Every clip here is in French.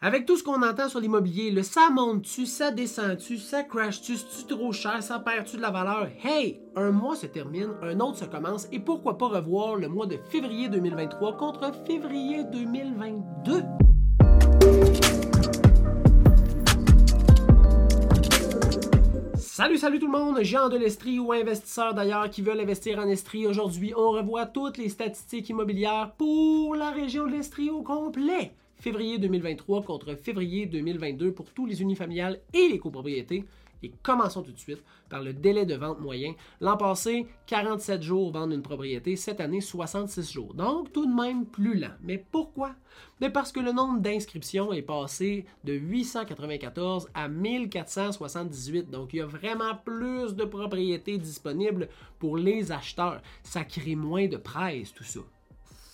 Avec tout ce qu'on entend sur l'immobilier, le ça monte-tu, ça descend-tu, ça crash-tu, c'est-tu trop cher, ça perd-tu de la valeur? Hey! Un mois se termine, un autre se commence, et pourquoi pas revoir le mois de février 2023 contre février 2022? Salut, salut tout le monde, Jean de l'Estrie ou investisseurs d'ailleurs qui veulent investir en Estrie. Aujourd'hui, on revoit toutes les statistiques immobilières pour la région de l'Estrie au complet février 2023 contre février 2022 pour tous les unifamiliales et les copropriétés. Et commençons tout de suite par le délai de vente moyen. L'an passé, 47 jours vendre une propriété, cette année 66 jours. Donc tout de même plus lent. Mais pourquoi? Mais parce que le nombre d'inscriptions est passé de 894 à 1478. Donc il y a vraiment plus de propriétés disponibles pour les acheteurs. Ça crée moins de presse, tout ça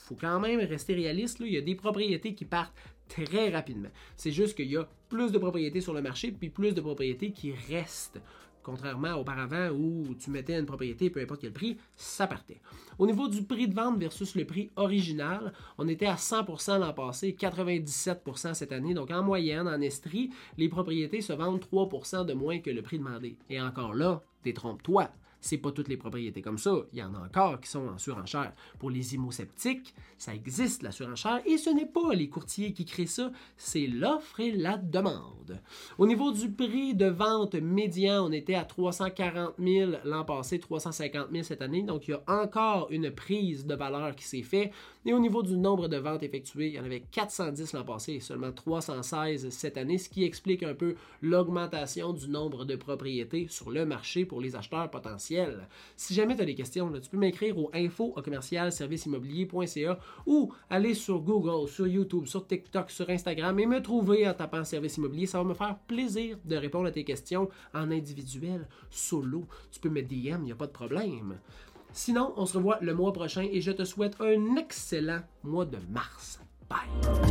faut quand même rester réaliste. Il y a des propriétés qui partent très rapidement. C'est juste qu'il y a plus de propriétés sur le marché, puis plus de propriétés qui restent. Contrairement auparavant où tu mettais une propriété, peu importe quel prix, ça partait. Au niveau du prix de vente versus le prix original, on était à 100% l'an passé, 97% cette année. Donc en moyenne, en Estrie, les propriétés se vendent 3% de moins que le prix demandé. Et encore là, détrompe-toi c'est pas toutes les propriétés comme ça. Il y en a encore qui sont en surenchère. Pour les immo-sceptiques, ça existe la surenchère et ce n'est pas les courtiers qui créent ça, c'est l'offre et la demande. Au niveau du prix de vente médian, on était à 340 000 l'an passé, 350 000 cette année. Donc il y a encore une prise de valeur qui s'est faite. Et au niveau du nombre de ventes effectuées, il y en avait 410 l'an passé et seulement 316 cette année, ce qui explique un peu l'augmentation du nombre de propriétés sur le marché les acheteurs potentiels. Si jamais tu as des questions, tu peux m'écrire au info ou aller sur Google, sur YouTube, sur TikTok, sur Instagram et me trouver en tapant service immobilier. Ça va me faire plaisir de répondre à tes questions en individuel, solo. Tu peux me DM, il n'y a pas de problème. Sinon, on se revoit le mois prochain et je te souhaite un excellent mois de mars. Bye!